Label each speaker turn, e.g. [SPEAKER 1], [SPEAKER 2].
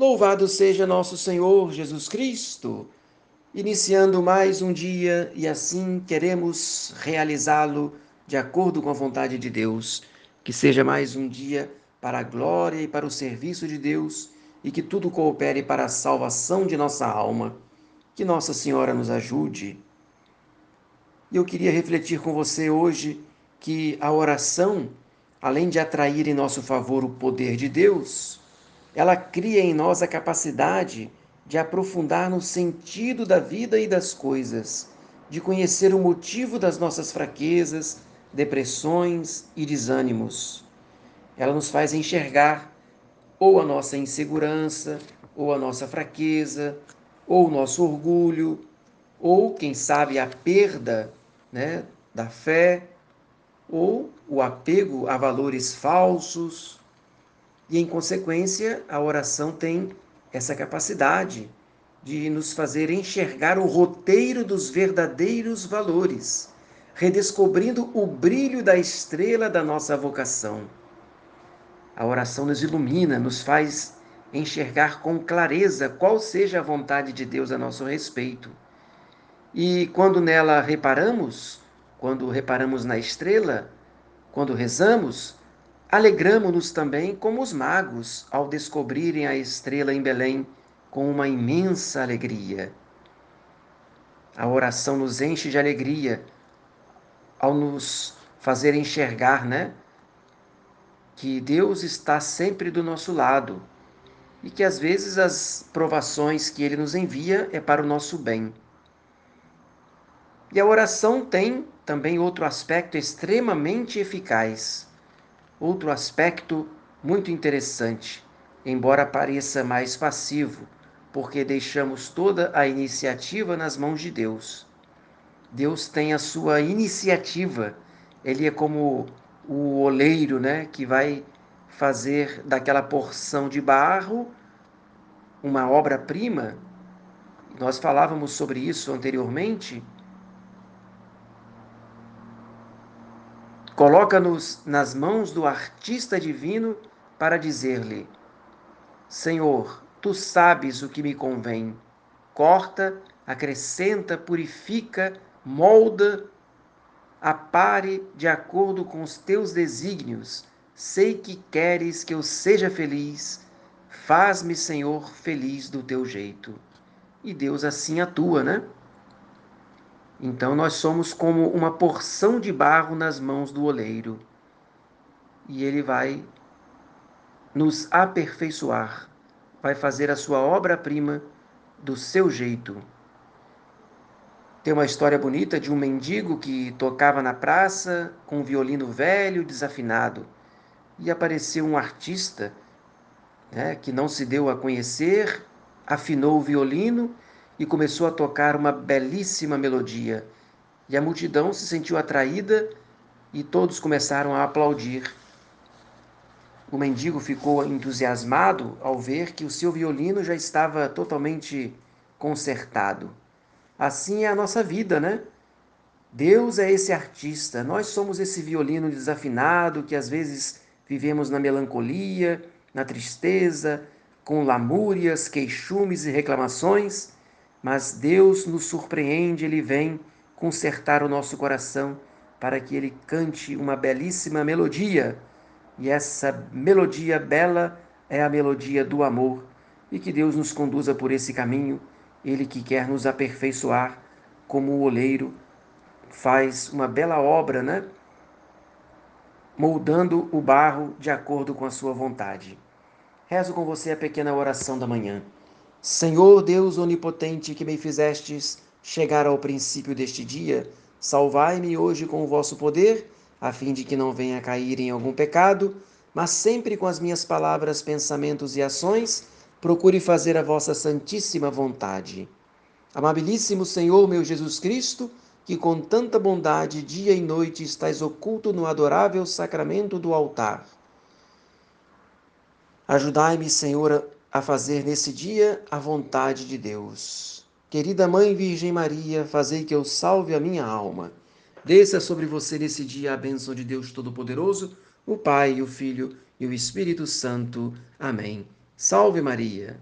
[SPEAKER 1] Louvado seja nosso Senhor Jesus Cristo, iniciando mais um dia e assim queremos realizá-lo de acordo com a vontade de Deus. Que seja mais um dia para a glória e para o serviço de Deus e que tudo coopere para a salvação de nossa alma. Que Nossa Senhora nos ajude. E eu queria refletir com você hoje que a oração, além de atrair em nosso favor o poder de Deus, ela cria em nós a capacidade de aprofundar no sentido da vida e das coisas, de conhecer o motivo das nossas fraquezas, depressões e desânimos. Ela nos faz enxergar ou a nossa insegurança, ou a nossa fraqueza, ou o nosso orgulho, ou, quem sabe, a perda né, da fé, ou o apego a valores falsos, e, em consequência, a oração tem essa capacidade de nos fazer enxergar o roteiro dos verdadeiros valores, redescobrindo o brilho da estrela da nossa vocação. A oração nos ilumina, nos faz enxergar com clareza qual seja a vontade de Deus a nosso respeito. E quando nela reparamos, quando reparamos na estrela, quando rezamos, Alegramo-nos também como os magos ao descobrirem a estrela em Belém com uma imensa alegria. A oração nos enche de alegria ao nos fazer enxergar, né? Que Deus está sempre do nosso lado e que às vezes as provações que Ele nos envia é para o nosso bem. E a oração tem também outro aspecto extremamente eficaz outro aspecto muito interessante, embora pareça mais passivo, porque deixamos toda a iniciativa nas mãos de Deus. Deus tem a sua iniciativa, ele é como o oleiro, né, que vai fazer daquela porção de barro uma obra-prima. Nós falávamos sobre isso anteriormente Coloca-nos nas mãos do artista divino para dizer-lhe: Senhor, tu sabes o que me convém. Corta, acrescenta, purifica, molda, apare de acordo com os teus desígnios. Sei que queres que eu seja feliz. Faz-me, Senhor, feliz do teu jeito. E Deus assim atua, né? Então nós somos como uma porção de barro nas mãos do oleiro. E ele vai nos aperfeiçoar, vai fazer a sua obra-prima do seu jeito. Tem uma história bonita de um mendigo que tocava na praça com um violino velho, desafinado. E apareceu um artista né, que não se deu a conhecer, afinou o violino e começou a tocar uma belíssima melodia. E a multidão se sentiu atraída e todos começaram a aplaudir. O mendigo ficou entusiasmado ao ver que o seu violino já estava totalmente consertado. Assim é a nossa vida, né? Deus é esse artista, nós somos esse violino desafinado que às vezes vivemos na melancolia, na tristeza, com lamúrias, queixumes e reclamações mas Deus nos surpreende, Ele vem consertar o nosso coração para que Ele cante uma belíssima melodia. E essa melodia bela é a melodia do amor. E que Deus nos conduza por esse caminho, Ele que quer nos aperfeiçoar, como o oleiro faz uma bela obra, né? Moldando o barro de acordo com a sua vontade. Rezo com você a pequena oração da manhã. Senhor Deus onipotente, que me fizestes chegar ao princípio deste dia, salvai-me hoje com o vosso poder, a fim de que não venha a cair em algum pecado, mas sempre com as minhas palavras, pensamentos e ações, procure fazer a vossa santíssima vontade. Amabilíssimo Senhor meu Jesus Cristo, que com tanta bondade dia e noite estais oculto no adorável sacramento do altar. Ajudai-me, Senhor, a fazer nesse dia a vontade de Deus. Querida Mãe Virgem Maria, fazei que eu salve a minha alma. Desça sobre você nesse dia a bênção de Deus Todo-Poderoso, o Pai, o Filho e o Espírito Santo. Amém. Salve Maria.